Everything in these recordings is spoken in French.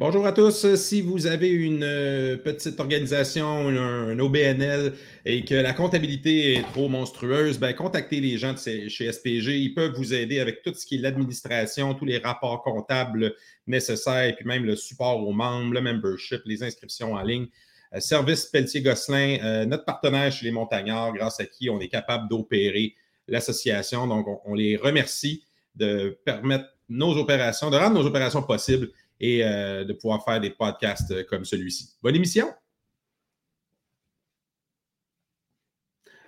Bonjour à tous. Si vous avez une euh, petite organisation, un, OBNL et que la comptabilité est trop monstrueuse, ben, contactez les gens chez SPG. Ils peuvent vous aider avec tout ce qui est l'administration, tous les rapports comptables nécessaires, puis même le support aux membres, le membership, les inscriptions en ligne. Euh, Service Pelletier-Gosselin, euh, notre partenaire chez les Montagnards, grâce à qui on est capable d'opérer l'association. Donc, on les remercie de permettre nos opérations, de rendre nos opérations possibles et euh, de pouvoir faire des podcasts euh, comme celui-ci. Bonne émission!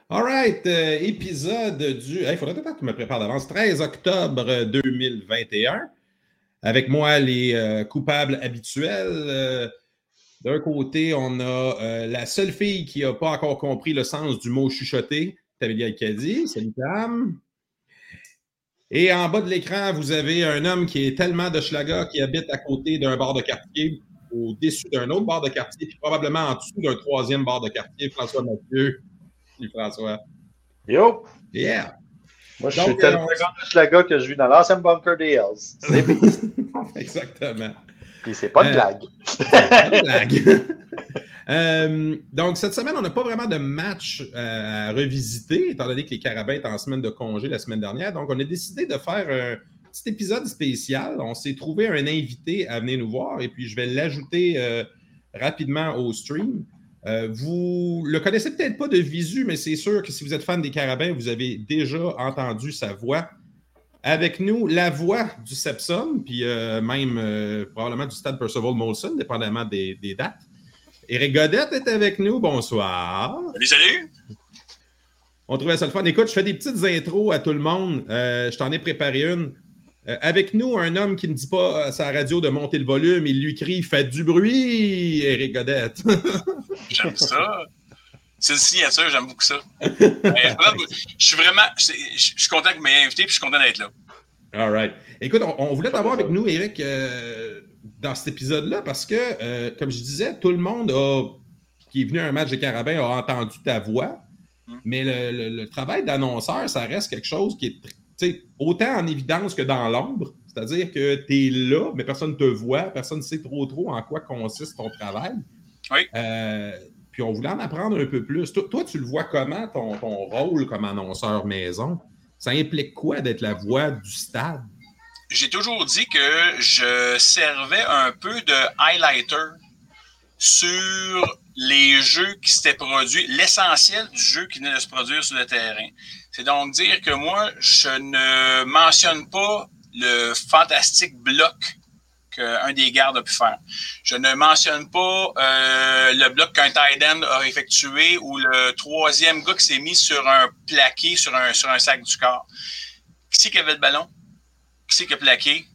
All right, euh, épisode du. Il faudrait peut-être que je me prépare d'avance. 13 octobre 2021. Avec moi, les coupables habituels. D'un côté, on a la seule fille qui n'a pas encore compris le sens du mot chuchoter, Tabelia Kadi. Salut, Tam. Et en bas de l'écran, vous avez un homme qui est tellement de Schlaga qui habite à côté d'un bar de quartier, au-dessus d'un autre bar de quartier, puis probablement en dessous d'un troisième bar de quartier, François Mathieu. Salut François. Yo! Yeah! Moi, je suis tellement de Schlaga que je vis dans l'ancien bunker des Hells. Exactement. Puis c'est pas une euh, blague. pas une blague. Euh, donc, cette semaine, on n'a pas vraiment de match euh, à revisiter, étant donné que les Carabins étaient en semaine de congé la semaine dernière. Donc, on a décidé de faire un petit épisode spécial. On s'est trouvé un invité à venir nous voir et puis je vais l'ajouter euh, rapidement au stream. vous le connaissez peut-être pas de visu, mais c'est sûr que si vous êtes fan des Carabins, vous avez déjà entendu sa voix. Avec nous, la voix du Sepson, puis même probablement du stade Percival Molson, dépendamment des dates. Éric Godette est avec nous. Bonsoir. Salut, salut. On trouvait ça le fun. Écoute, je fais des petites intros à tout le monde. Euh, je t'en ai préparé une. Euh, avec nous, un homme qui ne dit pas à sa radio de monter le volume, il lui crie Faites du bruit, Éric Godette. j'aime ça. C'est une signature, j'aime beaucoup ça. je suis vraiment. Je suis content que vous m'ayez invité et je suis content d'être là. All right. Écoute, on, voulait t'avoir avec nous, Éric. Euh, dans cet épisode-là parce que, euh, comme je disais, tout le monde qui est venu à un match de carabin a entendu ta voix, mm. mais le, travail d'annonceur, ça reste quelque chose qui est autant en évidence que dans l'ombre. C'est-à-dire que tu es là, mais personne ne te voit, personne ne sait trop trop en quoi consiste ton travail. Oui. Euh, puis on voulait en apprendre un peu plus. Toi, tu le vois comment, ton, ton rôle comme annonceur maison? Ça implique quoi d'être la voix du stade? J'ai toujours dit que je servais un peu de highlighter sur les jeux qui s'étaient produits, l'essentiel du jeu qui venait de se produire sur le terrain. C'est donc dire que moi, je ne mentionne pas le fantastique bloc qu'un des gardes a pu faire. Je ne mentionne pas euh, le bloc qu'un tight end a effectué ou le troisième gars qui s'est mis sur un plaqué, sur un, sur un sac du corps. Qui c'est qui avait le ballon? Qui c'est qui a plaqué,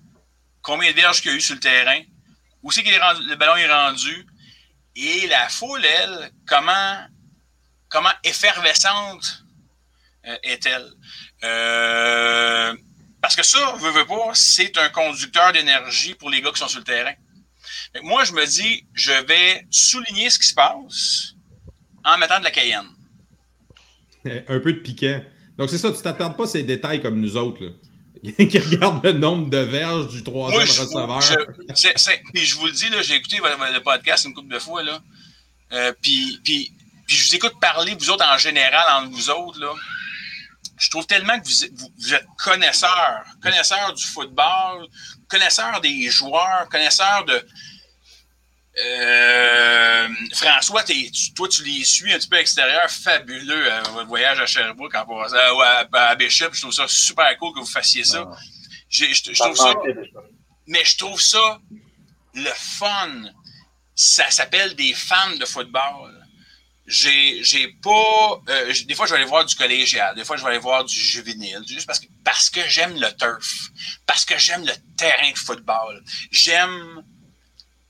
combien de verges qu'il y a eu sur le terrain, où c'est que le ballon est rendu, et la foule, elle, comment, comment effervescente euh, est-elle? Euh, parce que ça, veux, veux pas, c'est un conducteur d'énergie pour les gars qui sont sur le terrain. moi, je me dis, je vais souligner ce qui se passe en mettant de la cayenne. Un peu de piquant. Donc, c'est ça, tu t'attardes pas ces détails comme nous autres. qui regarde le nombre de verges du troisième receveur. puis je vous le dis, j'ai écouté le podcast une couple de fois. Là. Euh, puis, puis, puis, je vous écoute parler, vous autres en général, entre vous autres. Là. Je trouve tellement que vous, vous, êtes connaisseurs, connaisseurs du football, connaisseurs des joueurs, connaisseurs de, euh, François, toi, tu les suis un petit peu extérieur, fabuleux, euh, votre voyage à Sherbrooke en passant, à, à, Bishop. Je trouve ça super cool que vous fassiez ça. Je, trouve ça. Mais je trouve ça le fun. Ça s'appelle des fans de football. J'ai, j'ai pas. Euh, des fois, je vais aller voir du collégial. Des fois, je vais aller voir du juvénile. Juste parce que, parce que j'aime le turf. Parce que j'aime le terrain de football. J'aime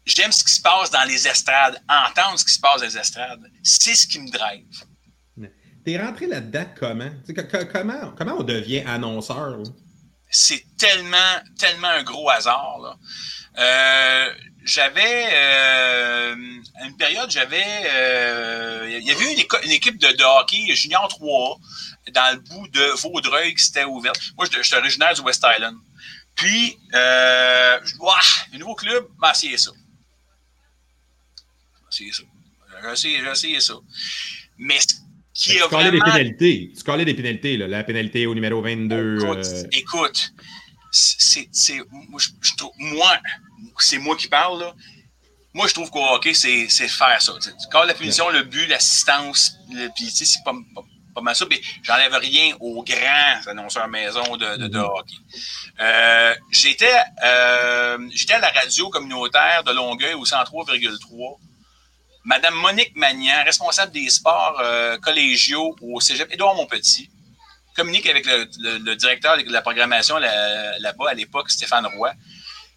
J'aime ce qui se passe dans les estrades, entendre ce qui se passe dans les estrades. C'est ce qui me drive. T'es rentré là-dedans comment? comment? Comment on devient annonceur? C'est tellement, tellement un gros hasard. Euh, j'avais euh, une période, j'avais euh, il y avait une, une, équipe de, hockey junior 3 dans le bout de Vaudreuil qui s'était ouverte. Moi, je, suis originaire du West Island. Puis, euh, un nouveau club, ben, c'est ça. Essayé ça. J'ai essayé, ça. Mais ce qui a vraiment... des pénalités. Tu collais des pénalités, là. La pénalité au numéro 22. Écoute, euh, c'est, moi, c'est moi qui parle, là. Moi, je trouve qu'au hockey, c'est, faire ça. Quand la punition, le but, l'assistance, puis c'est pas, pas, mal ça. Puis j'enlève rien aux grands annonceurs maison de, de, de mm-hmm. hockey. Euh, j'étais, euh, j'étais à la radio communautaire de Longueuil au 103,3 Madame Monique Magnan, responsable des sports euh, collégiaux au Cégep Édouard Montpetit, communique avec le, directeur de la programmation là-bas à l'époque, Stéphane Roy,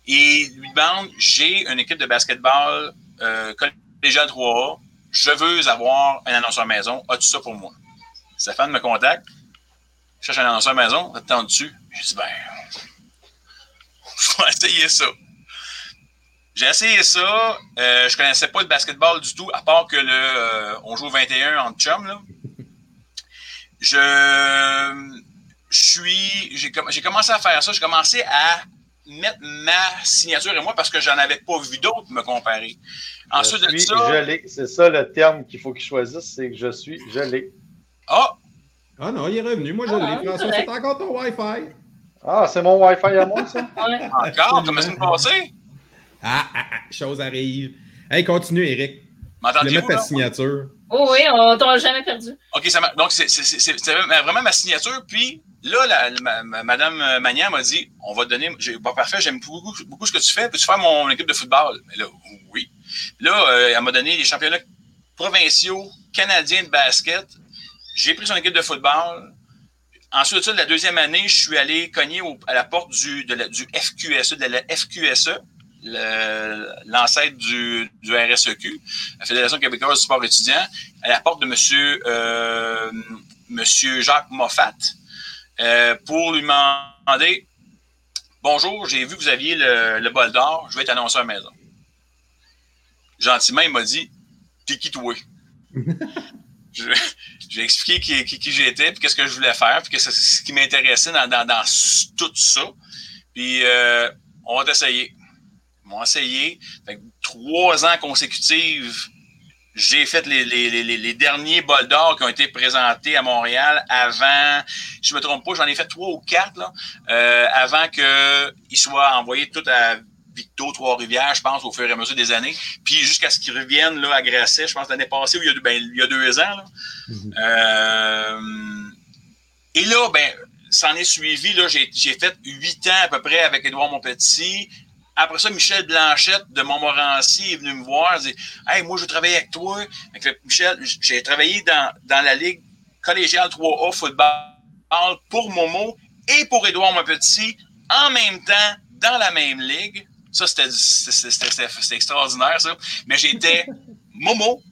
et lui demande J'ai une équipe de basketball euh, collégial 3A, je veux avoir un annonceur maison, as-tu ça pour moi? Stéphane me contacte, je cherche un annonceur maison, attends-tu Je dis Ben, je vais essayer ça. J'ai essayé ça. Euh, je connaissais pas le basketball du tout, à part que le, euh, on joue 21 en chum. Là. Je, suis, j'ai, commencé à faire ça. J'ai commencé à mettre ma signature et moi parce que j'en avais pas vu d'autres me comparer. Ensuite je suis ça, C'est ça le terme qu'il faut qu'il choisisse, c'est que je suis gelé. Ah! Ah non, il est revenu. Moi, je l'ai. François, c'est encore ton Wi-Fi. Ah, c'est mon Wi-Fi à moi, ça? Encore? Comment ça me passé? Ah, ah, ah, chose arrive. Hey, continue, Eric. M'entendez-vous? mettre ta signature. Oh oui, on t'a jamais perdu. OK, ça donc c'est vraiment ma signature. Puis là, la, Madame Magnan m'a dit on va te donner. Bon, parfait, j'aime beaucoup, beaucoup ce que tu fais. Peux-tu faire mon équipe de football? Mais là, oui. Là, euh, elle m'a donné les championnats provinciaux canadiens de basket. J'ai pris son équipe de football. Ensuite, ça, la deuxième année, je suis allé cogner à la porte du, de du FQSE, de la FQSE l'ancêtre du, du, RSEQ, la Fédération québécoise du sport étudiant, à la porte de M. Euh, monsieur Jacques Moffat euh, pour lui demander Bonjour, j'ai vu que vous aviez le, le bol d'or, je vais être annonceur à la maison. Gentiment, il m'a dit T'es qui toi J'ai expliqué qui, qui, j'étais, puis qu'est-ce que je voulais faire, puis qu'est-ce ce qui m'intéressait dans, dans, dans, tout ça. Puis euh, on va t'essayer m'ont essayé. trois ans consécutifs, j'ai fait les, les, les, derniers bols d'or qui ont été présentés à Montréal avant, je me trompe pas, j'en ai fait trois ou quatre, là, euh, avant qu'ils soient envoyés tout à Victo, Trois-Rivières, je pense, au fur et à mesure des années. Puis jusqu'à ce qu'ils reviennent là, à Grasset, je pense l'année passée, ou il y a, ben, il y a deux ans. Là. Mm-hmm. euh, et là, ben, ça en est suivi. Là, j'ai, j'ai fait huit ans à peu près avec Édouard Montpetit. Après ça, Michel Blanchette de Montmorency est venu me voir. Il dit Hey, moi, je veux travailler avec toi. Michel, j'ai travaillé dans, dans la Ligue collégiale 3A football pour Momo et pour Édouard Petit en même temps dans la même ligue. Ça, c'était extraordinaire, ça. Mais j'étais Momo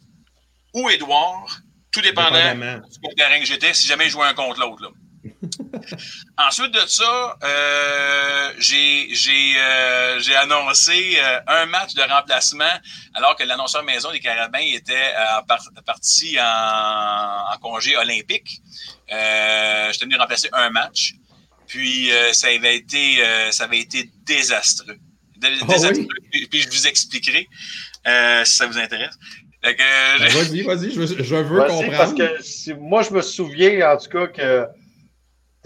ou Édouard, tout dépendant du terrain que j'étais, si jamais je jouais un contre l'autre. Ensuite de ça, euh, euh, j'ai annoncé euh, un match de remplacement alors que l'annonceur maison des Carabins était parti en, congé olympique. J'étais venu remplacer un match. Puis ça avait été ça avait été désastreux. Ah puis, je vous expliquerai si ça vous intéresse. Ben, vas-y, vas-y, je, veux comprendre. Parce que moi, je me souviens en tout cas que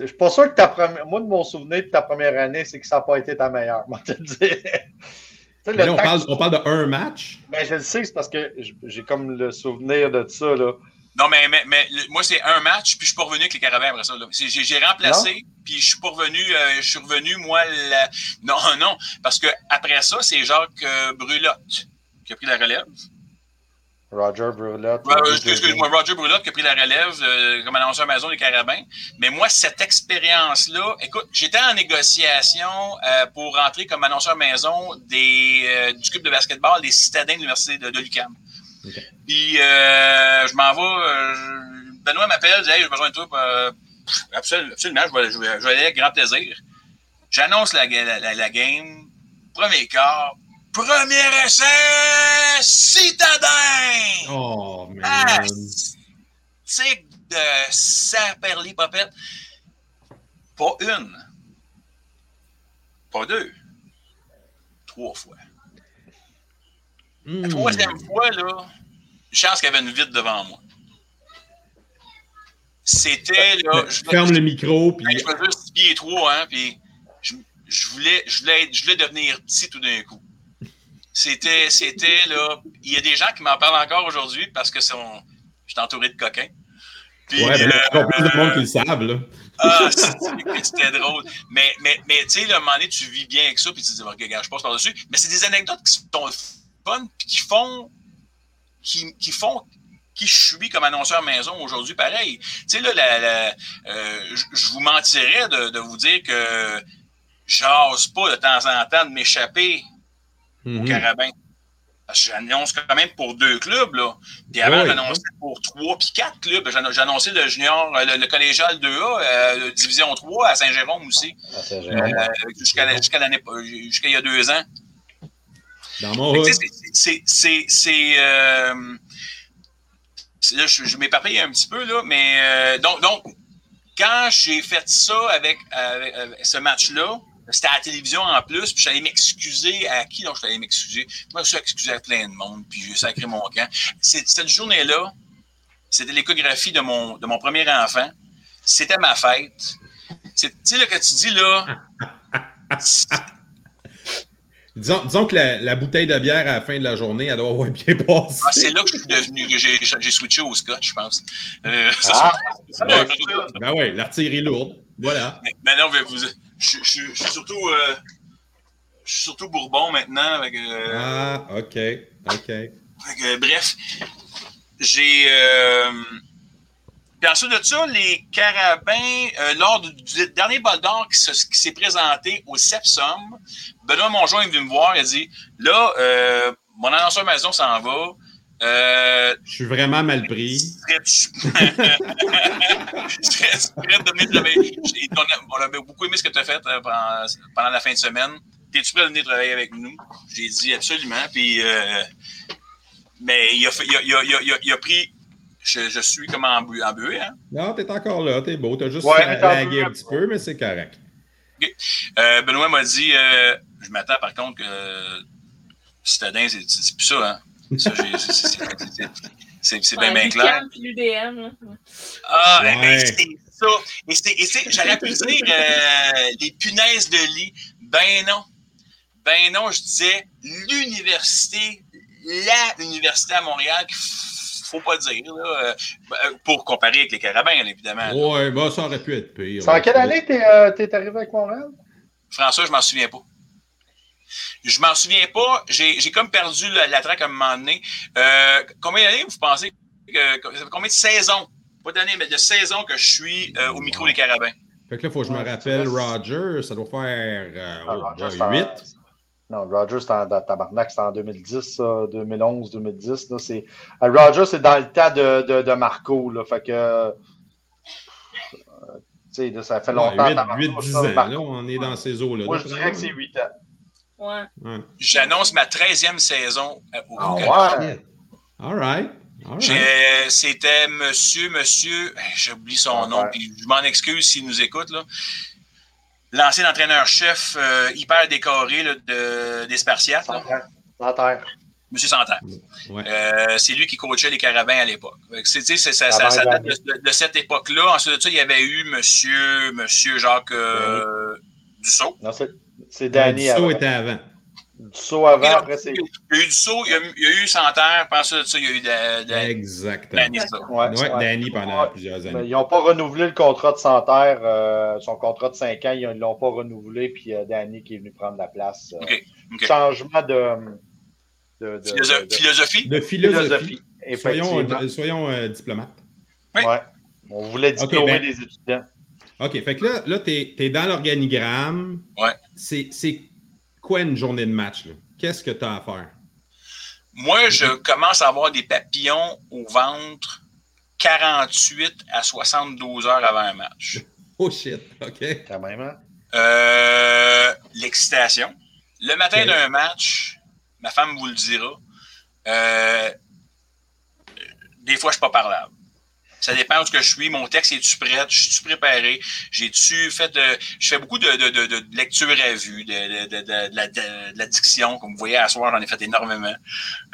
je suis pas sûr que ta première. Moi, de mon souvenir de ta première année, c'est que ça n'a pas été ta meilleure. on, parle, on parle de un match? Ben, je le sais, c'est parce que j'ai comme le souvenir de ça. Là. Non, mais, mais, mais moi, c'est un match, puis je suis pas revenu avec les Carabins après ça. J'ai remplacé, puis je suis pas revenu, euh, je suis revenu, moi, non, non, parce que après ça, c'est Jacques euh, Brulotte qui a pris la relève. Roger Brulotte. Excuse-moi, Roger Brulotte qui a pris la relève euh, comme annonceur maison des Carabins. Mais moi, cette expérience-là, écoute, j'étais en négociation euh, pour rentrer comme annonceur maison des, euh, du club de basketball des citadins de l'Université de, de l'UQAM. Puis, je m'en vais. Benoît m'appelle, dit Hey, j'ai besoin de toi. absolument, je vais, je, vais, aller avec grand plaisir. J'annonce la, la, la game. Premier quart, Premier essai, citadin! Oh, man! C'est de Saperly Popette. Pas une. Pas deux. Trois fois. La Hmm. troisième fois, là, chance qu'il y avait une vide devant moi. C'était, là, je, Ferme le micro, puis je faisais 6 pieds 3, hein, puis je, je voulais, je, voulais, être- je voulais devenir petit tout d'un coup. C'était, c'était, là, il y a des gens qui m'en parlent encore aujourd'hui parce que sont, je suis entouré de coquins. Puis, ouais, a euh, plus de monde qui le savent, là. ah, c'était drôle. Mais, mais, mais tu sais, à un moment donné, tu vis bien avec ça, puis tu te dis, regarde, je passe par-dessus. Mais c'est des anecdotes qui sont fun, puis qui font, qui, qui font qui je suis comme annonceur maison aujourd'hui, pareil. Tu sais, là, la- la- euh, je je vous mentirais de, de vous dire que j'ose pas de temps en temps de m'échapper au Mhm. carabin. Parce que j'annonce quand même pour deux clubs, là. Puis avant, Oui. j'annonçais pour trois puis quatre clubs. J'ann- J'ai annoncé le junior, euh, le, le collégial 2A, euh, division 3 à Saint-Jérôme aussi. Euh, jusqu'à la- jusqu'à l'année, jusqu'à il y a deux ans. Dans mon Fait c'est- c'est- euh, là, je, je m'éparpille un petit peu, là, mais euh, donc, donc, quand j'ai fait ça avec, avec- avec ce match-là, c'était à la télévision en plus, puis j'allais m'excuser à qui donc je allé m'excuser? Moi, je suis excusé à plein de monde, puis j'ai sacré mon camp. Cette journée-là, c'était l'échographie de mon, de mon premier enfant. C'était ma fête. C'est- Tu sais, là, quand tu dis, là, Disons, disons que la, la bouteille de bière à la fin de la journée, elle doit avoir bien passé. Ah, c'est là que je suis devenu, que j'ai, j'ai switché au scotch, je pense. Euh, ça, Ah, ouais, c'est- Ben ouais, l'artillerie lourde. Voilà. mais vous, je, je- je suis surtout, euh, je suis surtout Bourbon maintenant. avec, euh, Ah, OK. OK. Que, bref, j'ai. euh, puis ensuite de ça, les carabins, euh, lors du, du dernier bol d'or qui, se- qui s'est présenté au Sepsum, Benoît Mongeon est venu me voir, il a dit Là, euh, mon annonceur maison s'en va. Euh, Je suis vraiment mal pris. serais-tu serais-tu prêt de venir travailler? On a, on a beaucoup aimé ce que tu as fait euh, pendant, pendant la fin de semaine. Es-tu prêt à venir travailler avec nous? J'ai dit absolument. Puis, euh, mais il a, fait- il a, il a- il a- il a- il a pris. Je, je suis comme en, bu, en buée, hein? Non, t'es encore là, t'es beau. T'as juste Ouais, lagué peu, un petit peu, mais c'est correct. Euh, Benoît m'a dit euh, Je m'attends par contre que Citadin, c'est c'est plus ça, hein? C'est- bien, bien clair. L'UDM. là. Ah, Ouais. eh ben, c'est ça. Et c'est, et c'est, j'aurais pu dire euh, les punaises de lit. Ben non. Ben non, je disais l'université, la université à Montréal, qu'il f- faut pas dire, là, euh, euh, pour comparer avec les carabins, évidemment. Ouais, bah ça aurait pu être pire. C'est en quelle année t'es euh, t'es arrivé avec Montréal? François, je m'en souviens pas. Je m'en souviens pas. J'ai, comme perdu la, la traque à un moment donné. Euh, combien d'années vous pensez que, ça fait combien de saisons? Pas d'années, mais de saisons que je suis euh, au micro des carabins. Fait que là, faut que je me Ouais, rappelle, Roger, ça doit faire euh, Ah, oh, c'est en- 8. Non, Rogers, c'était en dans tabarnak, c'était en 2010, ça, 2011, 2010. Là, c'est... Rogers, c'est dans le temps de, de, de Marco. Là, fait que. tu sais, là, ça fait longtemps. 8, tabarnak, 8, 10 ça, ans, Marco. là, on est dans ces eaux-là. Moi, je dirais que c'est 8 ans. Ouais. J'annonce ma 13e saison euh, au Ah Carabins. ouais? All right. All right. C'était monsieur, monsieur, eh, j'oublie son Ah, nom, puis je m'en excuse s'il nous écoute. là. L'ancien entraîneur-chef euh, hyper décoré là, de, des Spartiates, Santerre. Santerre. monsieur Santerre. Ouais. Euh, c'est lui qui coachait les Carabins à l'époque. C'est- ça, Ah, ça- ça date de, de- de cette époque-là. Ensuite de ça, il y avait eu monsieur, monsieur Jacques euh, Dussault? Non, c'est, c'est Danny Ça avant. était avant. Dussault avant, Il y a- après c'est. il y a eu Dussault, il y a, il y a eu Santerre, de ça, il y a eu de, de, Exactement. Danny, ça. Ouais, Ouais, ouais. Danny pendant Ouais. plusieurs Mais années. ils n'ont pas renouvelé le contrat de Santerre, euh, son contrat de 5 ans, ils ne l'ont pas renouvelé, puis euh, Danny qui est venu prendre la place. euh. Changement de, de, de- Philosophe- de- de philosophie? De philosophie. philosophie. Soyons, euh, euh, diplomates. Oui. Ouais. On voulait diplômer ben- les étudiants. OK, fait que là, là tu es, dans l'organigramme. Ouais. C'est c'est quoi une journée de match? là? Qu'est-ce que tu as à faire? Moi, je commence à avoir des papillons au ventre 48 à 72 heures avant un match. Oh shit, OK. Quand même, hein? Euh, L'excitation. Le matin d'un match, ma femme vous le dira, euh, des fois, je ne suis pas parlable. Ça dépend où ce que je suis. Mon texte est-tu prêt? Je suis-tu préparé? J'ai-tu fait de. Je fais beaucoup de, de, de, de lecture à vue, de, de, de, de, la, de, la diction. Comme vous voyez, à soir, j'en ai fait énormément.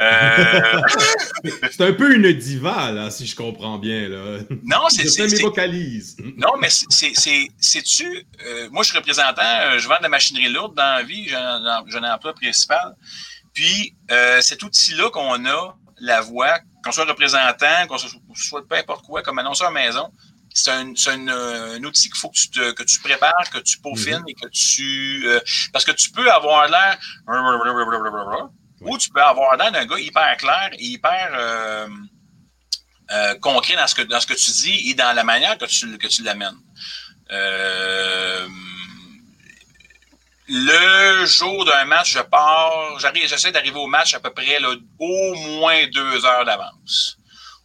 Euh... c'est un peu une diva, là, si je comprends bien. Là. Non, c'est. Je mes vocalises. Non, mais c'est-tu. Euh, moi, je suis représentant, euh, je vends de la machinerie lourde dans la vie, j'ai un, un emploi principal. Puis, euh, cet outil-là qu'on a, la voix, qu'on soit représentant, qu'on soit peu importe quoi, comme annonceur maison, c'est un, un, un, outil qu'il faut que tu, te, que tu prépares, que tu peaufines et que tu. Euh, parce que tu peux avoir l'air. Ou tu peux avoir l'air d'un gars hyper clair et hyper euh, euh, concret dans ce, que, dans ce que tu dis et dans la manière que tu, que tu l'amènes. Euh, le jour d'un match, je pars, j'arrive, j'essaie d'arriver au match à peu près là, au moins deux heures d'avance.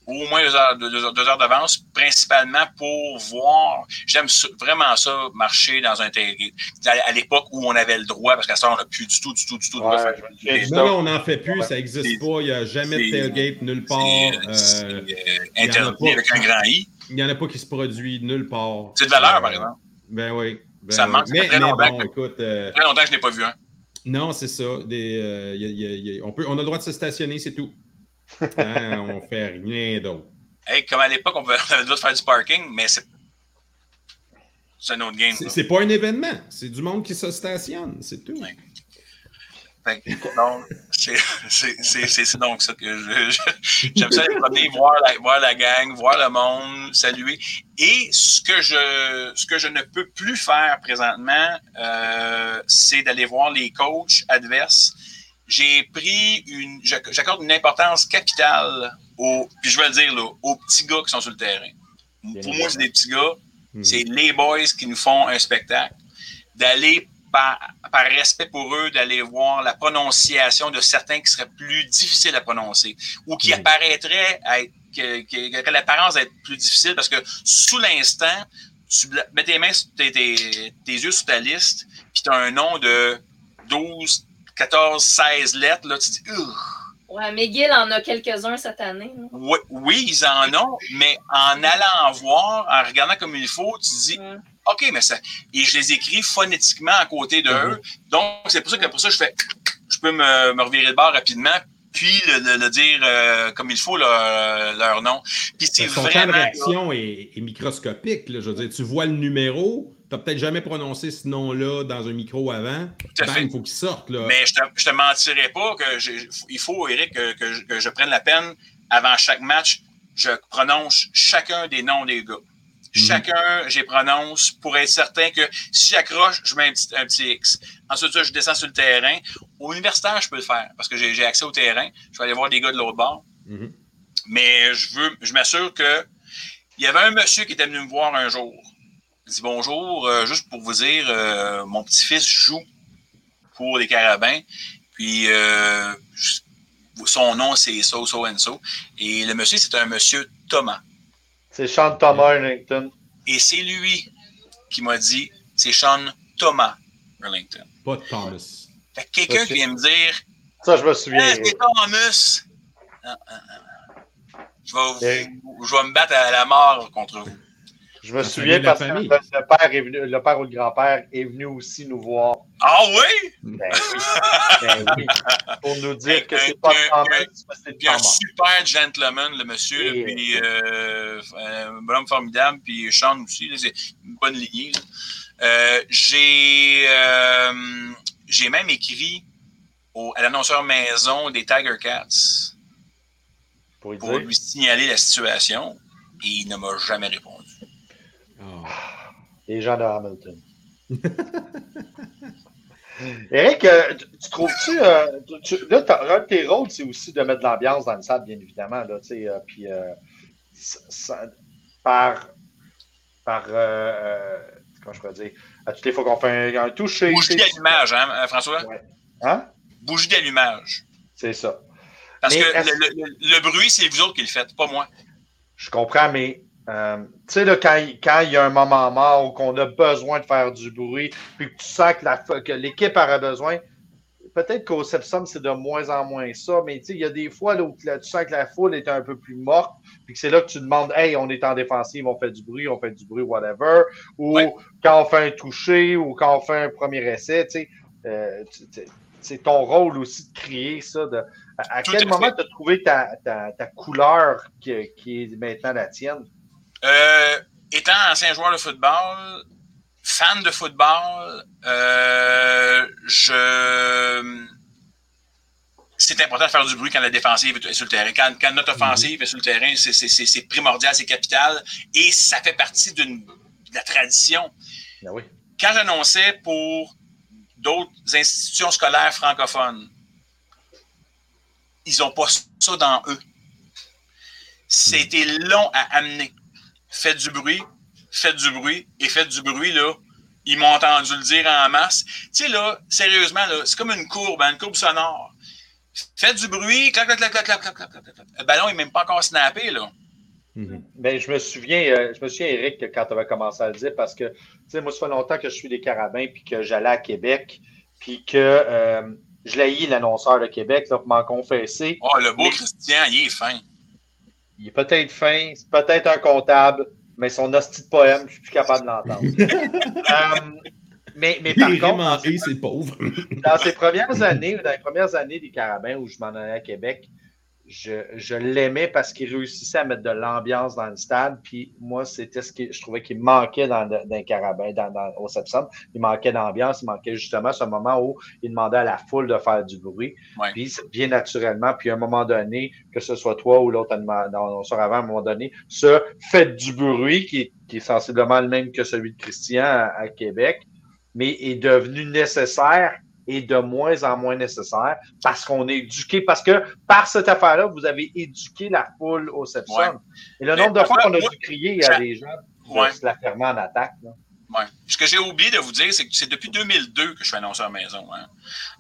Au moins deux heures, deux, heures d'avance, principalement pour voir. J'aime vraiment ça, marcher dans un à l'époque où on avait le droit, parce qu'à ça, on n'a plus du tout, du tout, du tout droit. Ouais, non, on n'en fait plus, ouais. ça n'existe pas. Il n'y a jamais de tailgate nulle part. Euh, interdit avec un grand I. Il n'y en a pas qui se produit nulle part. C'est de valeur, par exemple. Ben oui. Ben, ça manque mais, très, mais longtemps, bon, écoute, euh, très longtemps que je n'ai pas vu un. Non, c'est ça. Des, euh, y a, y a, on, peut, on a le droit de se stationner, c'est tout. Hein, on fait rien d'autre. Hey, comme à l'époque, on avait le droit de faire du parking, mais c'est. C'est un autre game. C'est pas un événement. C'est du monde qui se stationne, c'est tout. Ouais. C'est donc ça que je, j'aime ça promener, voir la, voir la gang, voir le monde, saluer. Et ce que je, ce que je ne peux plus faire présentement, euh, c'est d'aller voir les coachs adverses. J'ai pris une, j'accorde une importance capitale aux, puis je vais le dire là, aux petits gars qui sont sur le terrain. Pour moi, c'est des petits gars. Mmh. C'est les boys qui nous font un spectacle. D'aller par, par, respect pour eux, d'aller voir la prononciation de certains qui seraient plus difficiles à prononcer ou qui mmh. apparaîtraient à être, que, que, que l'apparence d'être plus difficile parce que sous l'instant, tu mets tes mains, tes, tes, tes yeux sur ta liste, puis tu as un nom de 12, 14, 16 lettres, là, tu dis, Ugh. Ouais, McGill en a quelques-uns cette année. Oui, oui, ils en ont, mais en allant voir, en regardant comme il faut, tu dis, ouais. OK, mais ça. Et je les écris phonétiquement à côté d'eux. Mm -hmm. Donc, c'est pour ça que pour ça, je fais. Je peux me, me revirer le bord rapidement, puis le, le, le dire euh, comme il faut leur, leur nom. Puis c'est Son vraiment. temps de réaction est, est microscopique. Là, je veux dire, tu vois le numéro, tu n'as peut-être jamais prononcé ce nom-là dans un micro avant. Il faut qu'il sorte. Là. Mais je te, je te mentirais pas que il faut, Eric, que, que, je, que je prenne la peine avant chaque match, je prononce chacun des noms des gars. Chacun, j'ai prononce pour être certain que si j'accroche, je mets un petit, un petit X. Ensuite, ça, je descends sur le terrain. Au universitaire, je peux le faire parce que j'ai accès au terrain. Je vais aller voir des gars de l'autre bord. Mm -hmm. Mais je veux, je m'assure que il y avait un monsieur qui était venu me voir un jour. Il dit bonjour, euh, juste pour vous dire, euh, mon petit-fils joue pour les Carabins. Puis euh, son nom, c'est so, so and so. Et le monsieur, c'est un monsieur Thomas. C'est Sean Thomas Erlington. Et c'est lui qui m'a dit, c'est Sean Thomas Erlington. Pas Thomas. Fait que quelqu'un qui vient me dire, ça je me souviens. Ah, c'est Thomas. Ah, ah, je, vais, vous, je vais me battre à la mort contre vous. Je me souviens parce que le père, est venu, le père ou le grand-père est venu aussi nous voir. Ah oui? Ben oui. ben oui. Pour nous dire que c'est pas Thomas, c'est Puis un super gentleman, le monsieur, Et puis euh, un bonhomme formidable, puis Sean aussi, c'est une bonne lignée. Euh, j'ai euh, j'ai même écrit au, à l'annonceur maison des Tiger Cats pour, pour lui signaler la situation et il ne m'a jamais répondu. Oh. Les gens de Hamilton. Eric, euh, tu, tu trouves-tu. Euh, tu, là, un de tes rôles, c'est aussi de mettre de l'ambiance dans le salle, bien évidemment. Là, euh, puis, ça, par. par comment je pourrais dire À toutes les fois qu'on fait un, un toucher. Bougie d'allumage, hein, François? Ouais. Hein? Bougie d'allumage. C'est ça. Parce mais que le, le, le, bruit, c'est vous autres qui le faites, pas moi. Je comprends, mais euh, tu sais, là, quand, quand, il y a un moment mort ou qu'on a besoin de faire du bruit, puis que tu sens que l'équipe aurait besoin, peut-être qu'au Sepsum, c'est de moins en moins ça, mais il y a des fois là, où tu sens que la foule est un peu plus morte, puis que c'est là que tu demandes Hey, on est en défensive, on fait du bruit, on fait du bruit, whatever. Ou quand on fait un toucher ou quand on fait un premier essai, tu sais. Euh, c'est ton rôle aussi de crier ça. De, à, quel moment tu as trouvé ta, ta, ta couleur qui, qui, est maintenant la tienne? Euh, étant ancien joueur de football, fan de football, euh, je. C'est important de faire du bruit quand la défensive est sur le terrain. Quand, quand notre mhm. offensive est sur le terrain, c'est primordial, c'est capital et ça fait partie de la tradition. Ben oui. Quand j'annonçais pour d'autres institutions scolaires francophones, ils n'ont pas ça dans eux. C'était long à amener. Faites du bruit, faites du bruit et faites du bruit, là. Ils m'ont entendu le dire en masse. Tu sais, là, sérieusement, là, c'est comme une courbe, hein, une courbe sonore. Faites du bruit, clac, clac, clac, clac, clac, clac, clac, clac. Le ballon n'est même pas encore snappé, là. Mm-hmm. Ben, je me souviens, euh, je me souviens, Eric, quand tu avais commencé à le dire, parce que, tu sais, moi, ça fait longtemps que je suis des carabins, puis que j'allais à Québec, puis que euh, je l'ai l'annonceur de Québec, là, pour m'en confesser. Oh, le beau Christian, il est fin. Il est peut-être fin, c'est peut-être un comptable, mais son hostie de poème, je suis plus capable de l'entendre. euh, mais, mais par contre, c'est pauvre. dans ces premières années, dans les premières années des carabins où je m'en allais à Québec, je, l'aimais parce qu'il réussissait à mettre de l'ambiance dans le stade. Puis moi, c'était ce que je trouvais qu'il manquait dans, un carabin, dans, au Sepsum. Il manquait d'ambiance, il manquait justement ce moment où il demandait à la foule de faire du bruit. Puis bien naturellement, puis à un moment donné, que ce soit toi ou l'autre annonceur avant, à un moment donné, ce fait du bruit qui est, sensiblement le même que celui de Christian à Québec, mais est devenu nécessaire est de moins en moins nécessaire parce qu'on est éduqué, parce que par cette affaire-là, vous avez éduqué la foule au Sepsum. Et le nombre de fois qu'on a dû crier à des gens de se la fermer en attaque. Ouais. Ce que j'ai oublié de vous dire, c'est que c'est depuis 2002 que je suis annonceur maison. Hein.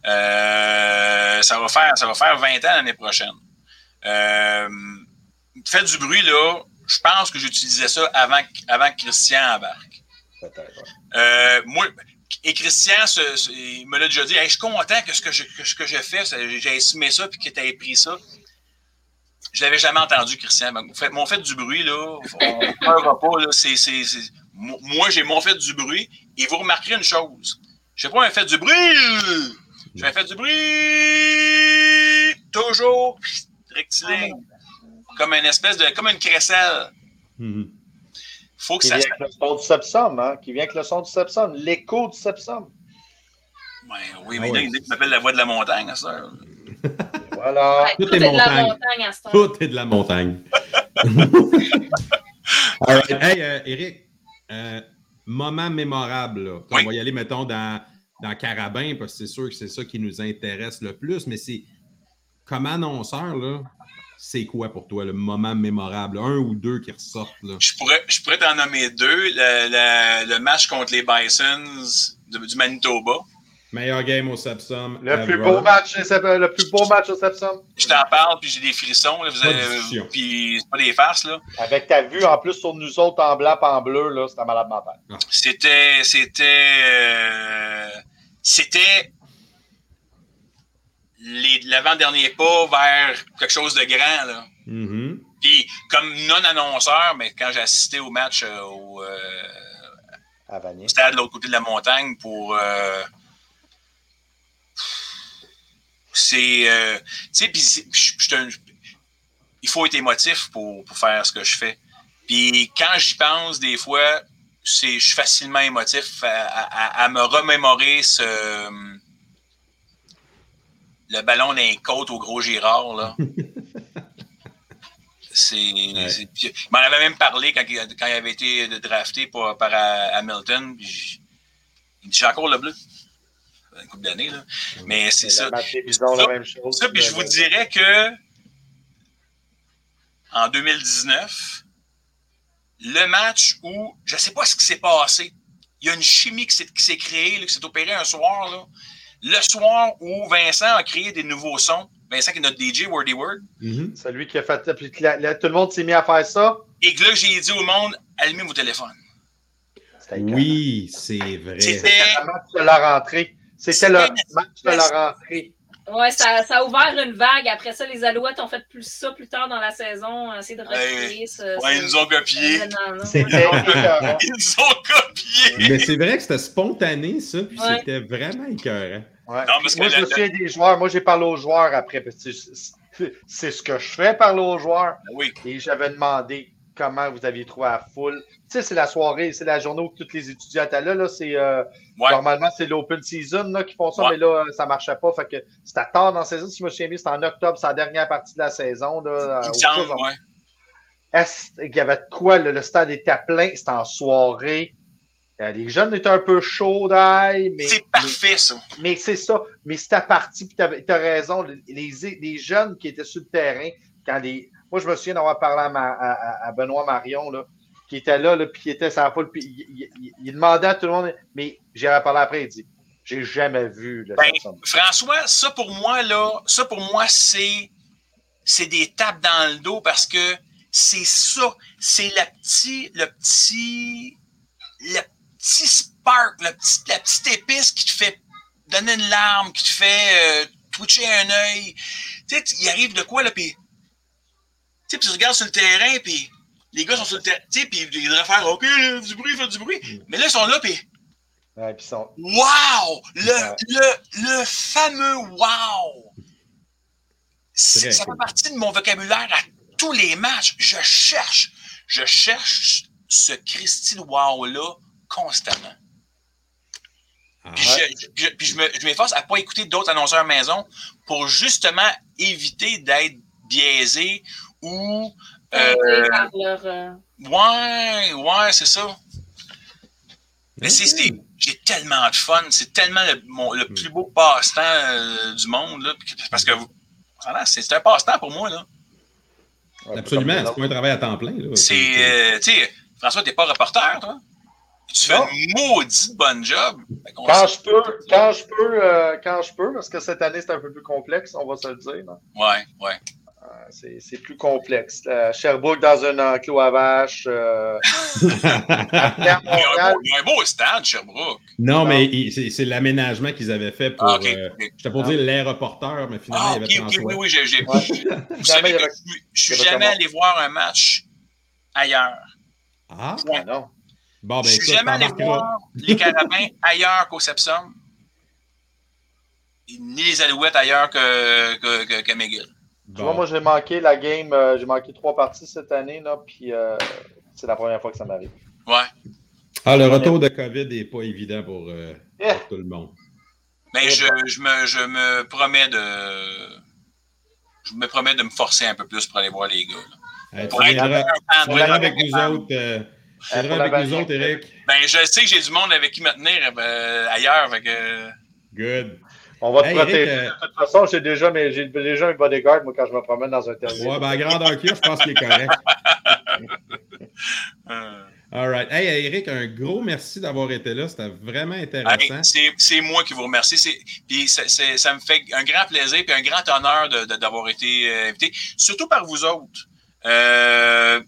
Euh, ça, va faire, ça va faire 20 ans l'année prochaine. Euh, faites du bruit, là. Je pense que j'utilisais ça avant, avant que Christian embarque. Peut-être. Euh, moi, et Christian il me l'a déjà dit je suis content que ce que, je, que, j'ai fait, j'ai estimé ça puis que tu aies pris ça. Je l'avais jamais entendu, Christian. Mon fait du bruit, là, on ne pas, là, moi, j'ai mon fait du bruit. Et vous remarquerez une chose. Je fais pas un fait du bruit, j'ai un fait du bruit. Toujours. Rectiligne, comme une espèce de, comme une crécelle. Mm-hmm faut que qui ça. Vient avec le son du sepsum, hein? Qui vient avec le son du sepsum, l'écho du sepsum. Ouais, oui, mais ah oui. il m'appelle la voix de la montagne, ça. Voilà. tout, est, de la montagne à ça. Tout est de la montagne. Hey, euh, Eric, euh, moment mémorable. Là. On va y aller, mettons, dans, dans Carabin, parce que c'est sûr que c'est ça qui nous intéresse le plus, mais c'est comme annonceur, là, c'est quoi pour toi le moment mémorable? Un ou deux qui ressortent? Là? Je pourrais, je pourrais t'en nommer deux. Le, le, match contre les Bisons du Manitoba. Meilleur game au Sepsum. Le plus, beau match, le plus beau match au Sepsum. Je t'en parle, puis j'ai des frissons. Là, vous avez, puis c'est pas des farces. Là. Avec ta vue en plus sur nous autres en blanc en bleu, là, c'était malade mental. Ah. C'était. C'était. Euh, c'était l'avant-dernier pas vers quelque chose de grand. Là. Mm-hmm. Puis, comme non-annonceur, mais quand j'ai assisté au match euh, au, euh, stade de l'autre côté de la montagne pour. Euh, c'est. Euh, tu sais, il faut être émotif pour, pour, faire ce que je fais. Puis, quand j'y pense, des fois, je suis facilement émotif à, à me remémorer ce le ballon d'un côte au gros Girard, là. C'est. Il m'en avait même parlé quand, quand il avait été drafté par, par Hamilton. il dit J'ai encore le bleu. Une couple d'années, là. Mais c'est ça. Ça, même chose, ça puis je vous dirais que en 2019, le match où je ne sais pas ce qui s'est passé. Il y a une chimie qui s'est créée, qui s'est opérée un soir. Là le soir où Vincent a créé des nouveaux sons, Vincent qui est notre DJ, Wordy Word. Mm-hmm. Celui qui a fait. Puis tout le monde s'est mis à faire ça. Et que là, j'ai dit au monde allumez vos téléphones. Oui, c'est vrai. C'était. la rentrée. C'était le match de la rentrée. Ouais, ça, ça, a ouvert une vague. Après ça, les Alouettes ont fait plus ça plus tard dans la saison, essayer de recréer ce, ouais, ils nous ont copié. Ils nous ont copié. Mais c'est vrai que c'était spontané, ça, puis ouais. c'était vraiment écœurant. Ouais. Non, parce moi, je souviens des joueurs. Moi, j'ai parlé aux joueurs après. C'est ce que je fais, parler aux joueurs. Oui. Et j'avais demandé comment vous aviez trouvé la foule. Tu sais, c'est la soirée, c'est la journée où tous les étudiants étaient là. là c'est, euh, ouais. Normalement, c'est l'open season là, qui font ça, ouais. mais là, ça ne marchait pas. Fait que c'était tard dans la saison. Si je me souviens bien, c'était en octobre, c'est la dernière partie de la saison. Là, Il semble, ouais. Est-ce qu'il y avait de quoi? Là, le stade était plein, c'était en soirée. Euh, les jeunes étaient un peu chauds d'ail. Mais, c'est parfait, ça. Mais, mais c'est ça. Mais c'était parti, puis tu as raison. Les, les, jeunes qui étaient sur le terrain, quand les. Moi, je me souviens d'avoir parlé à, ma, à, à, Benoît Marion, là, qui était là, là puis qui était sa foule, puis il, il, il, demandait à tout le monde, mais j'avais parlé après, il dit J'ai jamais vu. Là, ben, François, ça pour moi, là, ça pour moi, c'est, c'est des tapes dans le dos parce que c'est ça. C'est le petit, le petit, le petit spark, le petit, la petite épice qui te fait donner une larme, qui te fait euh, twitcher un œil. Tu sais, il arrive de quoi, là, puis sais, puis tu regardes sur le terrain, puis les gars sont sur le terrain, tu sais, puis ils devraient faire OK, du bruit, faites du bruit. Mm. Mais là, ils sont là, puis. Ouais, puis sont... Wow! Le, ouais. le, le fameux wow! ça cool. fait partie de mon vocabulaire à tous les matchs. Je cherche, je cherche ce Christy de wow-là constamment. Ah, puis, ouais. je, je, puis je, me, je m'efforce à ne pas écouter d'autres annonceurs maison pour justement éviter d'être biaisé ou. Euh, leur, euh... Ouais, ouais, c'est ça. Mais c'est, c'est, j'ai tellement de fun. C'est tellement le, mon, le plus beau passe-temps euh, du monde. Là, parce que voilà, c'est, c'est un passe-temps pour moi. Là. Absolument, c'est pas un travail à temps plein. Là. C'est, euh, tu sais, François, t'es pas reporter, toi? Tu fais non. un maudit bon job. Quand je, peux, quand je peux, euh, quand je peux, parce que cette année c'est un peu plus complexe, on va se le dire. Non? Ouais, ouais. C'est, c'est plus complexe. Euh, Sherbrooke dans un enclos à vaches. Euh... il, y a un beau, il y a un beau stade, Sherbrooke. Non, non. mais il, c'est, c'est, l'aménagement qu'ils avaient fait pour. Ah, okay, euh, pour ah. dire l'aéroporteur, mais finalement, ah, il y avait okay, oui, oui, j'ai. j'ai ouais. Vous savez que je suis jamais allé voir un match ailleurs. Ah, ouais. non. Bon, ben, je suis jamais allé voir les Carabins ailleurs qu'au Sepsum, ni les Alouettes ailleurs que, que, que, que McGill. Bon. Tu vois, moi, j'ai manqué la game, euh, j'ai manqué trois parties cette année, là, puis euh, c'est la première fois que ça m'arrive. Ouais. Ah, le retour de COVID n'est pas évident pour, euh, yeah. pour, tout le monde. Mais je, je, me, je me promets de. Je me promets de me forcer un peu plus pour aller voir les gars. Là. pour tu viendras avec nous autres. Avec nous autres, Eric. Ben, je sais que j'ai du monde avec qui me tenir euh, ailleurs. Avec. Good. On va te hey, protéger. Eric, de toute façon, j'ai déjà, mais j'ai déjà un bodyguard, moi, quand je me promène dans un terrain. Ouais, ben, à grandeur je pense qu'il est correct. All right. Hey, Eric, un gros merci d'avoir été là. C'était vraiment intéressant. Hey, c'est, c'est moi qui vous remercie. C'est, puis c'est, c'est, ça me fait un grand plaisir et un grand honneur de, de, d'avoir été euh, invité, surtout par vous autres. Euh,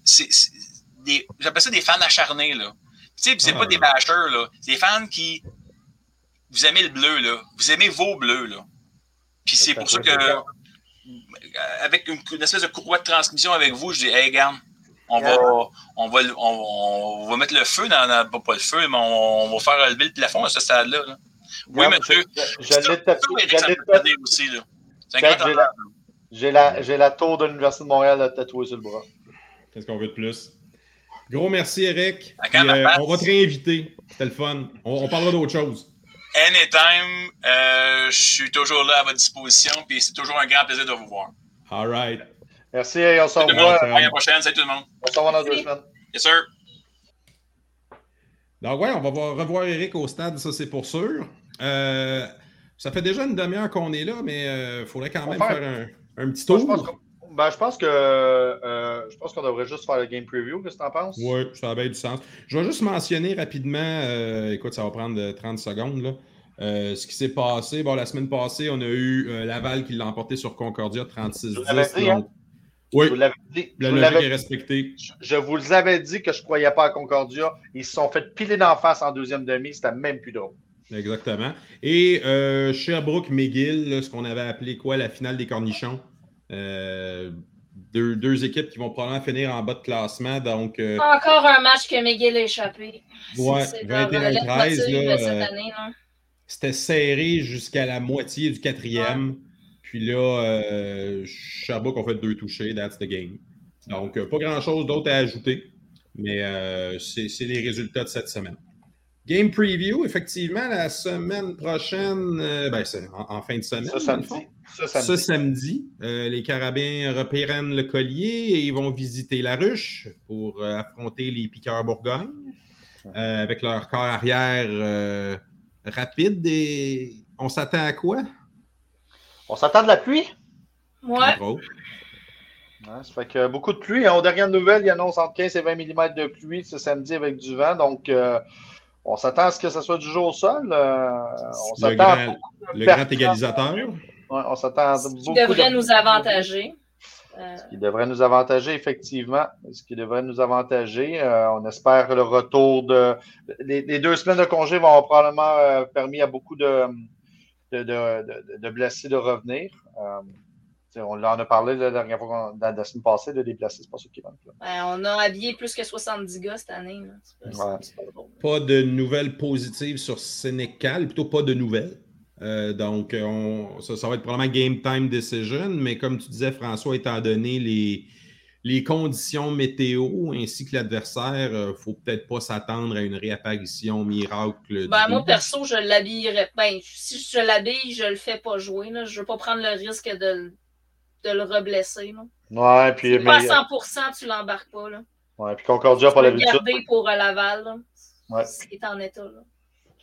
des, j'appelle ça des fans acharnés, là. Tu sais, c'est ah, pas des bashers, là. C'est des fans qui, vous aimez le bleu, là. Vous aimez vos bleus, là. Puis c'est pour ça que, avec une, une, espèce de courroie de transmission avec vous, je dis, hey, garde, on va, on va, on, on, va mettre le feu dans, dans, pas le feu, mais on, on va faire lever le plafond à ce stade-là. Là. Oui, monsieur. J'allais te aussi, là. J'ai la, j'ai la tour de l'Université de Montréal à tatouer sur le bras. Qu'est-ce qu'on veut de plus? Gros merci, Eric. Puis, euh, on va te réinviter. C'était le fun. On, on parlera d'autre chose. Anytime, euh, je suis toujours là à votre disposition. Puis c'est toujours un grand plaisir de vous voir. All right. Merci et on se revoit. À la prochaine. Salut tout le monde. On se revoit dans deux semaines. Yes, sir. Donc, ouais, on va voir, revoir Eric au stade, ça c'est pour sûr. Euh, ça fait déjà une demi-heure qu'on est là, mais il euh, faudrait quand même faire, faire un, un, petit tour. Moi, je pense ben, je pense que euh, je pense qu'on devrait juste faire le game preview. Qu'est-ce que tu en penses? Oui, ça a bien du sens. Je vais juste mentionner rapidement, euh, écoute, ça va prendre 30 secondes, là, euh, ce qui s'est passé. Bon, la semaine passée, on a eu euh, Laval qui l'a emporté sur Concordia 36-10. Hein? Oui, je vous l'avais dit. La logique est respectée. Je, je, vous avais dit que je ne croyais pas à Concordia. Ils se sont fait piler d'en face en deuxième demi. C'était même plus drôle. Exactement. Et euh, Sherbrooke-McGill, ce qu'on avait appelé quoi, la finale des cornichons? Euh, deux, équipes qui vont probablement finir en bas de classement. Donc, euh, Encore un match que McGill a échappé. Ouais, 21-13. C'était serré jusqu'à la moitié du quatrième. Puis là, Sherbrooke a fait deux touchés. That's the game. Donc, pas grand-chose d'autre à ajouter. Mais c'est les résultats de cette semaine. Game preview, effectivement, la semaine prochaine, euh, ben, en, en, fin de semaine. Ce samedi. Ce samedi, euh, les Carabins reprennent le collier et ils vont visiter la ruche pour euh, affronter les piqueurs Bourgogne avec leur corps arrière rapide. Et on s'attend à quoi? On s'attend de la pluie? Ouais. ça fait que beaucoup de pluie. Aux dernières nouvelles, il annonce entre 15 et 20 mm de pluie ce samedi avec du vent. Donc, on s'attend à ce que ce soit du jour au sol. Euh, on le grand, le grand égalisateur. On s'attend Ce qui devrait nous avantager. Euh, ce qui devrait nous avantager, effectivement. Ce qui devrait nous avantager. Euh, on espère le retour de. Les, deux semaines de congé vont probablement permis à beaucoup de, de, de, de blessés de revenir. On en a parlé la dernière fois, la, semaine passée, de déplacer, c'est pas ceux qui vont. on a habillé plus que 70 gars cette année. Pas, de nouvelles positives sur Sénécal, plutôt pas de nouvelles. Euh, donc, ça, va être probablement game time decision, mais comme tu disais, François, étant donné les, les conditions météo ainsi que l'adversaire, il euh, ne faut peut-être pas s'attendre à une réapparition miracle. Ben, moi, perso, je l'habillerais. Ben, si je l'habille, je ne le fais pas jouer. Je ne veux pas prendre le risque de, de le reblesser. Là. Ouais, puis. Pas à 100%, tu l'embarques pas. Là. Ouais, puis Concordia pas l'habitude. garder pour euh, Laval. Là. Ouais. Ce qui est en état. Là.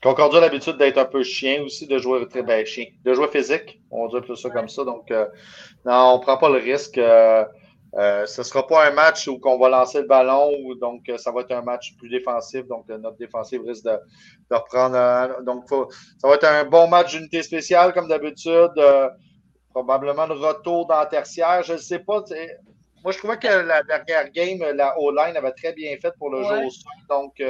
Concordia a l'habitude d'être un peu chien aussi, de jouer très ben, chien, de jouer physique. On dit plus ça comme ça. Donc, euh, non, on ne prend pas le risque. Euh, euh, ce ne sera pas un match où on va lancer le ballon, donc ça va être un match plus défensif. Donc, notre défensive risque de, de reprendre. donc, faut, ça va être un bon match d'unité spéciale, comme d'habitude probablement le retour dans la tertiaire. Je ne sais pas. Moi, je trouvais que la dernière game, la O-line avait très bien fait pour le jeu au sol. Donc,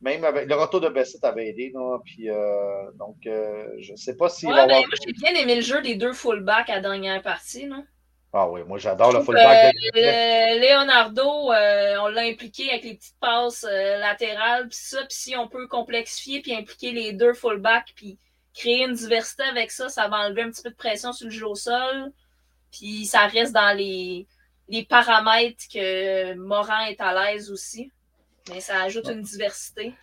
même avec le retour de Bessette avait aidé. Puis, euh, donc, euh, je ne sais pas si. Ouais, ben, Moi, j'ai bien aimé le jeu des deux fullbacks à la dernière partie. Non? Ah oui, moi, j'adore le fullback. Leonardo, on l'a impliqué avec les petites passes latérales. Puis ça, puis si on peut complexifier puis impliquer les deux fullbacks, puis créer une diversité avec ça, ça va enlever un petit peu de pression sur le jeu au sol. Puis ça reste dans les, les paramètres que Moran est à l'aise aussi. Mais ça ajoute une diversité.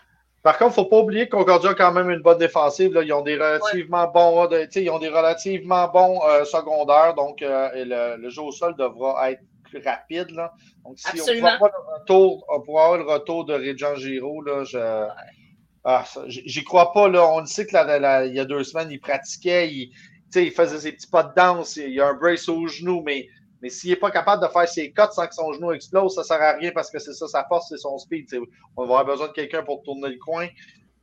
Par contre, il ne faut pas oublier que Concordia a quand même une bonne défensive. Là. Ils ont des relativement bons, ils ont des relativement bons euh, secondaires, donc euh, le, jeu au sol devra être plus rapide. Là. Donc, si Absolument. on, le retour, on pourra avoir le retour de Réjean Giraud, là, je, ah, j'y crois pas, là. On le sait qu'il y a deux semaines, il pratiquait, il, il faisait ses petits pas de danse, il y a un brace au genou, mais, mais s'il n'est pas capable de faire ses cuts sans que son genou explose, ça ne sert à rien parce que c'est ça, sa force, c'est son speed. On va avoir besoin de quelqu'un pour tourner le coin.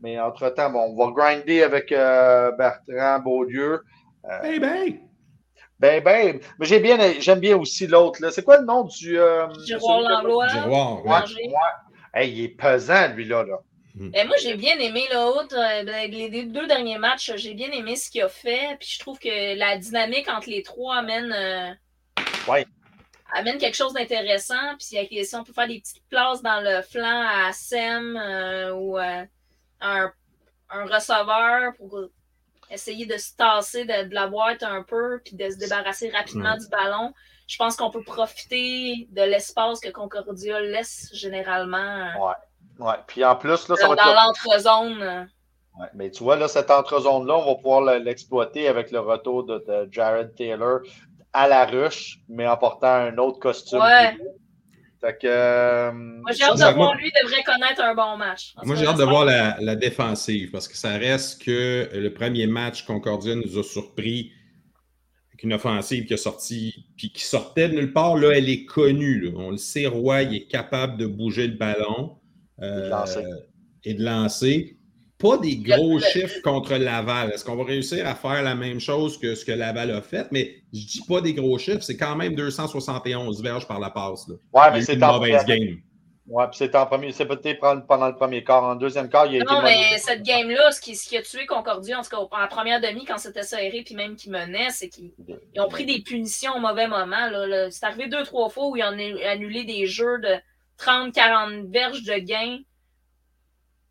Mais entre-temps, bon, on va grinder avec euh, Bertrand Beaulieu. Euh, hey, ben! Ben, ben, mais j'ai bien, j'aime bien aussi l'autre. C'est quoi le nom du. Euh, Giroir Langlois. Giroir, ouais. il est pesant, lui-là. Là. Mm. Ben, moi, j'ai bien aimé l'autre. Euh, ben, les deux derniers matchs, j'ai bien aimé ce qu'il a fait. Puis je trouve que la dynamique entre les trois amène, euh, amène quelque chose d'intéressant. Puis si on peut faire des petites places dans le flanc à Sem euh, ou un, un, receveur pour essayer de se tasser de, la boîte un peu puis de se débarrasser rapidement du ballon, je pense qu'on peut profiter de l'espace que Concordia laisse généralement. Ouais. Ouais. Puis en plus, là, ça va Dans l'entrezone. Ouais, mais tu vois, là, cette entrezone-là, on va pouvoir l'exploiter avec le retour de, Jared Taylor à la ruche, mais en portant un autre costume. Ouais. Fait que, euh, moi, j'ai hâte de voir, lui devrait connaître un bon match. Moi, j'ai hâte de voir la, la, défensive parce que ça reste que le premier match, Concordia nous a surpris avec une offensive qui a sorti, puis qui sortait de nulle part. Là, elle est connue. On le sait, Roy, il est capable de bouger le ballon. Euh, et de lancer. Pas des gros chiffres contre Laval. Est-ce qu'on va réussir à faire la même chose que ce que Laval a fait? Mais je dis pas des gros chiffres, c'est quand même 271 verges par la passe. Là. Ouais, mais c'est une mauvaise game. Ouais, puis c'était en premier, c'est peut-être pendant le premier quart. En deuxième quart, il y a Non, mais cette game-là, ce qui, ce qui a tué Concordia, en tout cas, en première demi, quand c'était serré, puis même qu'ils menaient, c'est qu'ils ont pris des punitions au mauvais moment. C'est arrivé deux, trois fois où ils ont annulé des jeux de 30, 40 verges de gain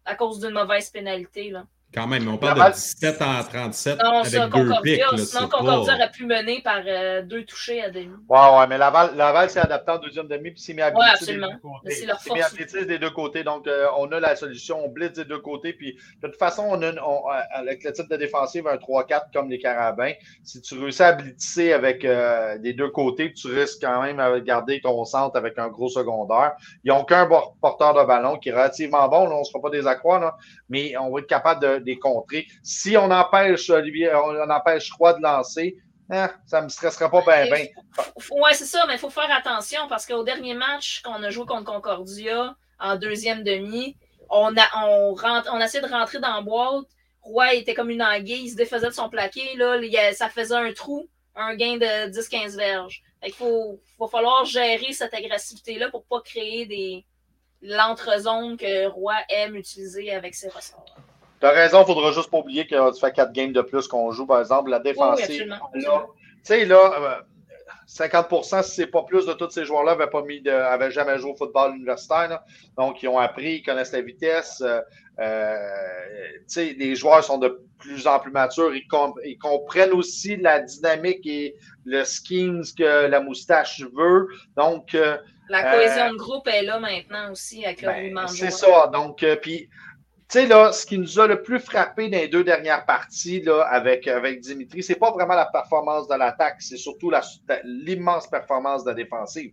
à cause d'une mauvaise pénalité. Là. Quand même, on parle de 17 en 37 non, avec ça, deux pics. sinon, Concordia aurait pu mener par euh, deux touchés à demi. Ouais, ouais, mais Laval, Laval s'est adapté en deuxième demi puis s'est mis à ouais, absolument. des deux côtés. C'est leur force. mis des deux côtés. Donc, euh, on a la solution. On blitz des deux côtés. Puis, de toute façon, on a on, avec le type de défensive, un 3-4 comme les Carabins, si tu réussis à blitzer avec euh, des deux côtés, tu risques quand même à garder ton centre avec un gros secondaire. Ils n'ont qu'un porteur de ballon qui est relativement bon. Là, on ne sera pas des accrocs, mais on va être capable de des contrer. Si on empêche Olivier, on empêche Roy de lancer, hein, ça ne me stressera pas bien. Ben. Oui, c'est ça, mais il faut faire attention parce qu'au dernier match qu'on a joué contre Concordia en deuxième demi, on a, on, rentre, on a essayé de rentrer dans la boîte. Roy était comme une anguille, il se défaisait de son plaqué. Là, ça faisait un trou, un gain de 10-15 verges. Il faut, va falloir gérer cette agressivité-là pour ne pas créer des l'entre-zone que Roy aime utiliser avec ses ressorts. Tu as raison, il faudra juste pas oublier que tu fais quatre games de plus qu'on joue, par exemple, la défensive. tu sais, là, 50% euh, si c'est pas plus de tous ces joueurs-là, n'avaient pas mis jamais joué au football universitaire. Donc, ils ont appris, ils connaissent la vitesse. Euh, euh les joueurs sont de plus en plus matures. Ils, ils, comprennent aussi la dynamique et le skins que la moustache veut. Donc. Euh, la cohésion de groupe est là maintenant aussi avec le ben, C'est ça. Donc, puis tu sais, là, ce qui nous a le plus frappé dans les deux dernières parties là, avec, avec Dimitri, c'est pas vraiment la performance de l'attaque, c'est surtout l'immense performance de la défensive.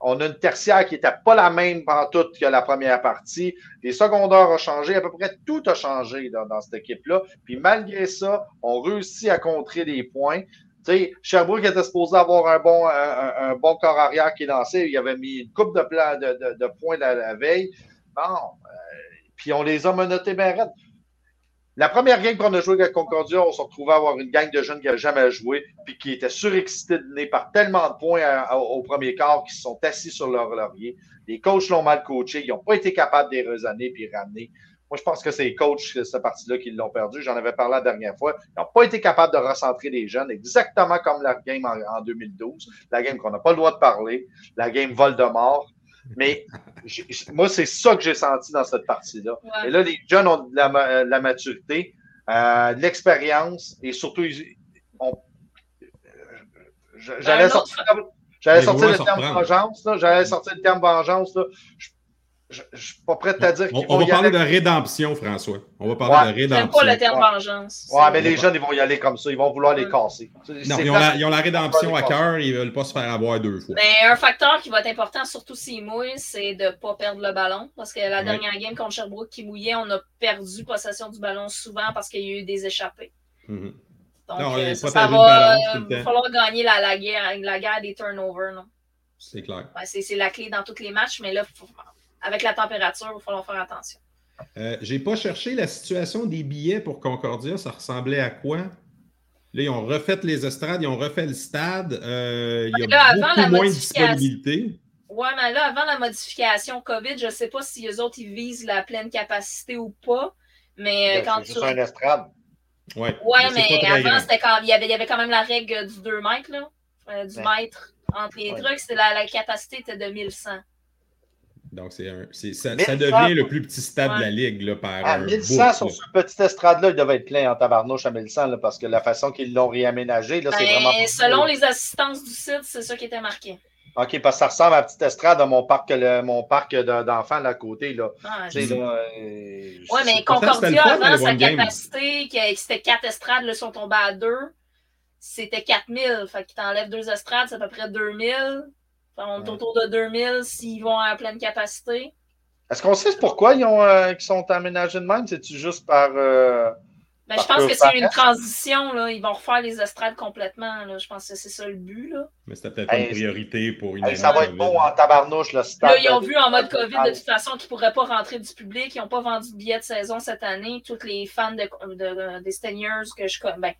On a une tertiaire qui n'était pas la même toute que la première partie. Les secondaires ont changé, à peu près tout a changé dans cette équipe-là. Puis malgré ça, on réussit à contrer des points. Tu sais, Sherbrooke était supposé avoir un bon, un, bon corps arrière qui lancé. Il avait mis une coupe de, de, de, points la, la veille. Bon, puis on les a menottés bien raides. La première game qu'on a joué avec Concordia, on s'est retrouvé à avoir une gang de jeunes qui n'avaient jamais joué, puis qui étaient surexcités de nez par tellement de points au premier quart qu'ils sont assis sur leur laurier. Les coachs l'ont mal coaché, ils n'ont pas été capables de les raisonner puis ramener. Moi, je pense que c'est les coachs, cette partie-là, qui l'ont perdu. J'en avais parlé la dernière fois. Ils n'ont pas été capables de recentrer les jeunes, exactement comme la game en 2012, la game qu'on n'a pas le droit de parler, la game Voldemort. Mais moi, c'est ça que j'ai senti dans cette partie-là. Et là, les jeunes ont de la, maturité, euh, de l'expérience et surtout, j'allais sortir, sortir, le terme vengeance. J'allais sortir le terme vengeance. Là. Je ne suis pas prêt à dire qu'ils On, va parler de rédemption, François. On va parler de rédemption. pas le terme vengeance. Ouais, mais les jeunes, ils vont y aller comme ça. Ils vont vouloir les casser. Non, ils ont, la, rédemption à cœur. Ils ne veulent pas se faire avoir deux fois. Mais un facteur qui va être important, surtout s'ils mouillent, c'est de ne pas perdre le ballon. Parce que la dernière game contre Sherbrooke qui mouillait, on a perdu possession du ballon souvent parce qu'il y a eu des échappées. Mm-hmm. Donc, non, euh, ça, ça va, euh, falloir gagner la, la, guerre, la guerre des turnovers. C'est clair. c'est la clé dans tous les matchs, mais là, il faut avec la température, il va falloir faire attention. Euh, J'ai pas cherché la situation des billets pour Concordia. Ça ressemblait à quoi? Là, ils ont refait les estrades, ils ont refait le stade. Euh, il y a beaucoup moins de disponibilité. Oui, mais là, avant la modification COVID, je ne sais pas si eux autres, ils visent la pleine capacité ou pas. Mais euh, quand tu. C'est un estrade. Oui, ouais, mais, avant, c'était quand il y, avait, il y avait quand même la règle du 2 mètres, là, euh, du mètre entre les trucs. La, la capacité était de 1100. Donc, c'est un, ça, ça, devient le plus petit stade de la Ligue là, par à 1100 sur ce petit estrade-là, il devait être plein en tabarnouche à 1100 là, parce que la façon qu'ils l'ont réaménagé, là, c'est ben, vraiment. Selon les assistances du site, c'est ça qui était marqué. OK, parce que ça ressemble à la petite estrade à mon parc, mon parc d'enfants à côté. Là. Ah, euh, oui, mais Concordia, avant sa capacité, c'était quatre estrades, là, sont tombées à deux, c'était 4000. Fait qu'il t'enlève deux estrades, c'est à peu près 2000. On est autour de 2000 s'ils vont à pleine capacité. Est-ce qu'on sait pourquoi ils, ont, euh, sont aménagés de même? C'est-tu juste par. Euh, ben, je pense que c'est une transition. Là. Ils vont refaire les estrades complètement. Là. Je pense que c'est ça le but. Là. Mais c'était peut-être une priorité pour une année. Ça va être bon en tabarnouche. Là, là, ils ont vu en mode COVID de toute façon qu'ils ne pourraient pas rentrer du public. Ils n'ont pas vendu de billets de saison cette année. Tous les fans de, des Steniers que je connais. Ben,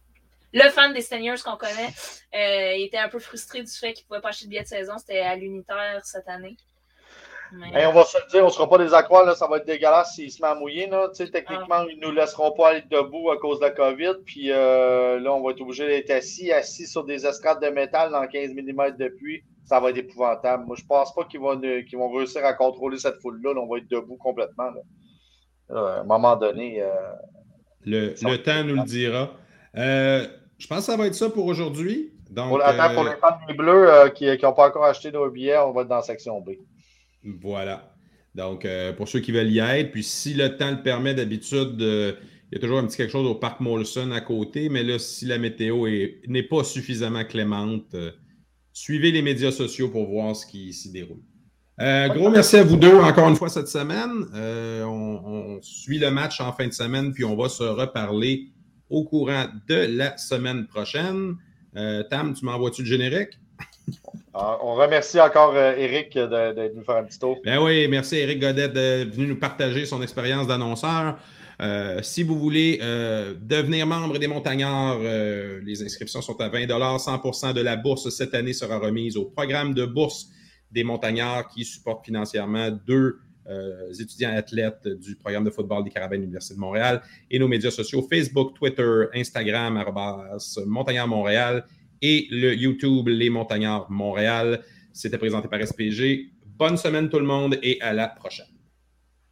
le fan des Seniors qu'on connaît euh, était un peu frustré du fait qu'il ne pouvait pas acheter de billet de saison. C'était à l'unitaire cette année. on va se le dire, on ne sera pas des accrocs, là, ça va être dégueulasse s'ils se mettent à mouiller. Là. Techniquement, ah. ils ne nous laisseront pas aller debout à cause de la COVID. Puis euh, là, on va être obligé d'être assis, assis sur des estrades de métal dans 15 mm de pluie. Ça va être épouvantable. Moi, je ne pense pas qu'ils vont, vont réussir à contrôler cette foule-là. on va être debout complètement. à un moment donné. Euh, le, le temps nous le dira. Euh, je pense que ça va être ça pour aujourd'hui. Donc, pour, attends, pour les fans des Bleus qui n'ont pas encore acheté nos billets, on va être dans la section B. Voilà. Donc, euh, pour ceux qui veulent y être, puis si le temps le permet, d'habitude, euh, il y a toujours un petit quelque chose au parc Molson à côté, mais là, si la météo n'est pas suffisamment clémente, euh, suivez les médias sociaux pour voir ce qui s'y déroule. gros merci à vous deux encore une fois cette semaine. On, on, suit le match en fin de semaine, puis on va se reparler au courant de la semaine prochaine. Tam, tu m'envoies-tu le générique? Ah, on remercie encore Eric euh, de, nous faire un petit tour. Ben oui, merci Eric Godet de venir nous partager son expérience d'annonceur. Euh, si vous voulez euh, devenir membre des Montagnards, les inscriptions sont à 20 100% de la bourse cette année sera remise au programme de bourse des Montagnards qui supporte financièrement deux étudiants athlètes du programme de football des Carabins de l'Université de Montréal et nos médias sociaux Facebook, Twitter, Instagram, Montagnard Montréal et le YouTube Les Montagnards Montréal. C'était présenté par SPG. Bonne semaine tout le monde et à la prochaine.